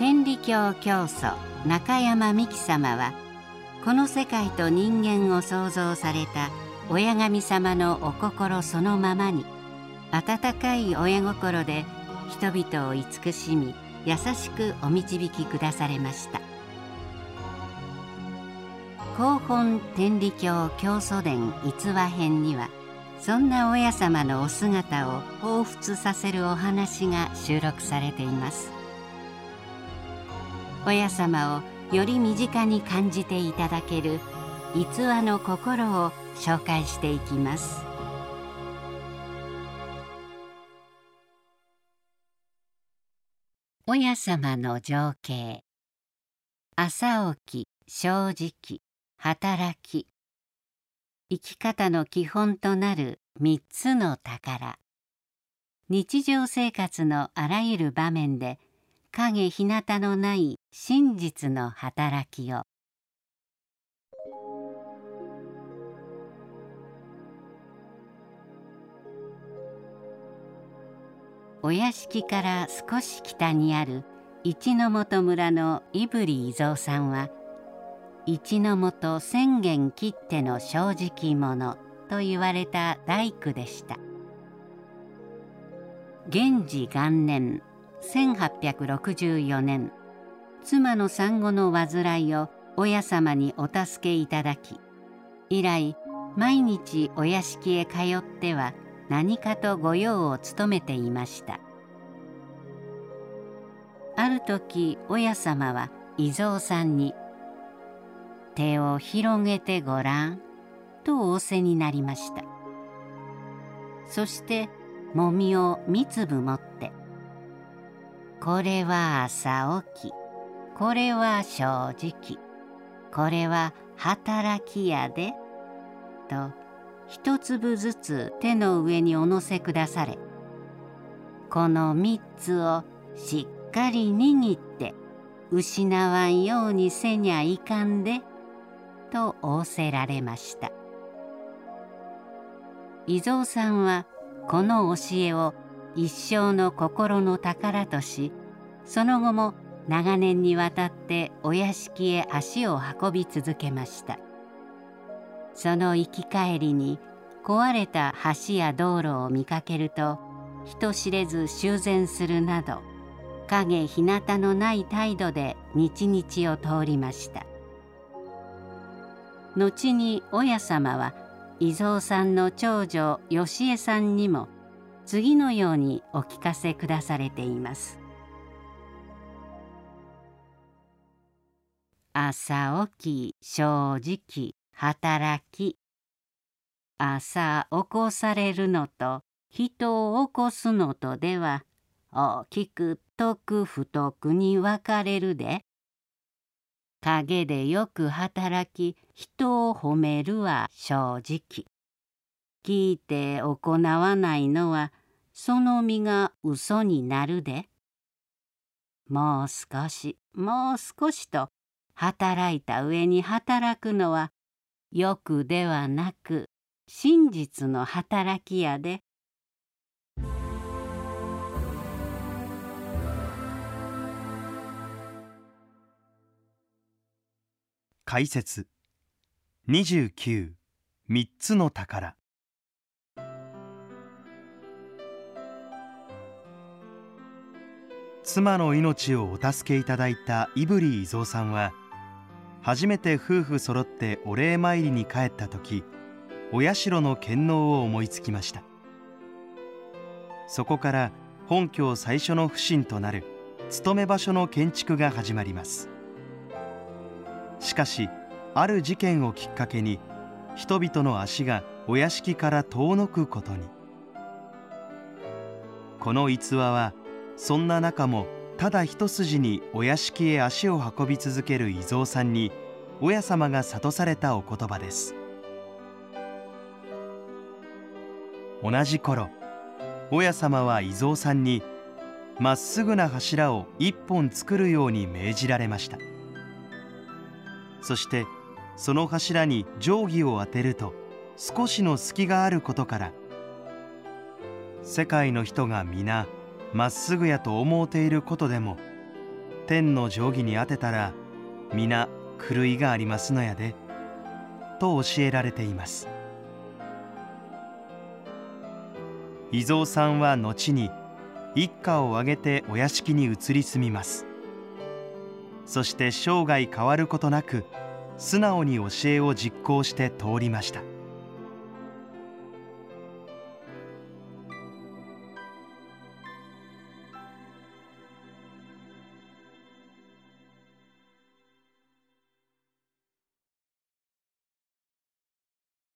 天理教教祖中山美紀様はこの世界と人間を創造された親神様のお心そのままに温かい親心で人々を慈しみ優しくお導きくだされました。広本天理教教祖伝逸話編にはそんな親様のお姿を彷彿させるお話が収録されています。親様をより身近に感じていただける逸話の心を紹介していきます。親様の情景。朝起き正直働き。生き方の基本となる三つの宝。日常生活のあらゆる場面で影日向のない真実の働きを。お屋敷から少し北にある一の本村の胆振伊蔵さんは一の本千元切手の正直者と言われた大工でした。元治元年1864年妻の産後の患いを親様にお助けいただき以来毎日お屋敷へ通っては何かと御用を務めていました。ある時親様は伊蔵さんに「手を広げてごらん」と仰せになりました。そしてもみを三粒持って「これは朝起きこれは正直これは働きやで」と一粒ずつ手の上にお乗せくだされ。この三つをしっかり握って失わんようにせにゃいかんでと仰せられました。伊蔵さんはこの教えを一生の心の宝としその後も長年にわたってお屋敷へ足を運び続けました。その行き帰りに壊れた橋や道路を見かけると人知れず修繕するなど影日向のない態度で日々を通りました。後に親様は伊蔵さんの長女吉江さんにも次のようにお聞かせくだされています。朝起き正直働き。朝起こされるのと人を起こすのとでは大きく得不得に分かれるで。陰でよく働き人を褒めるは正直。聞いて行わないのはその身が嘘になるで。もう少しもう少しと働いた上に働くのは欲ではなく真実の働きやで。解説。29三つの宝。妻の命をお助けいただいた胆振伊蔵さんは初めて夫婦揃ってお礼参りに帰った時お社の献納を思いつきました。そこから本拠最初の不審となる勤め場所の建築が始まります。しかしある事件をきっかけに人々の足がお屋敷から遠のくことに。この逸話はそんな中もただ一筋にお屋敷へ足を運び続ける伊蔵さんに親様が諭されたお言葉です。同じ頃親様は伊蔵さんにまっすぐな柱を一本作るように命じられました。そしてその柱に定規を当てると少しの隙があることから世界の人が皆まっすぐやと思うていることでも天の定規に当てたら皆狂いがありますのやでと教えられています。伊蔵さんは後に一家を挙げてお屋敷に移り住みます。そして生涯変わることなく素直に教えを実行して通りました。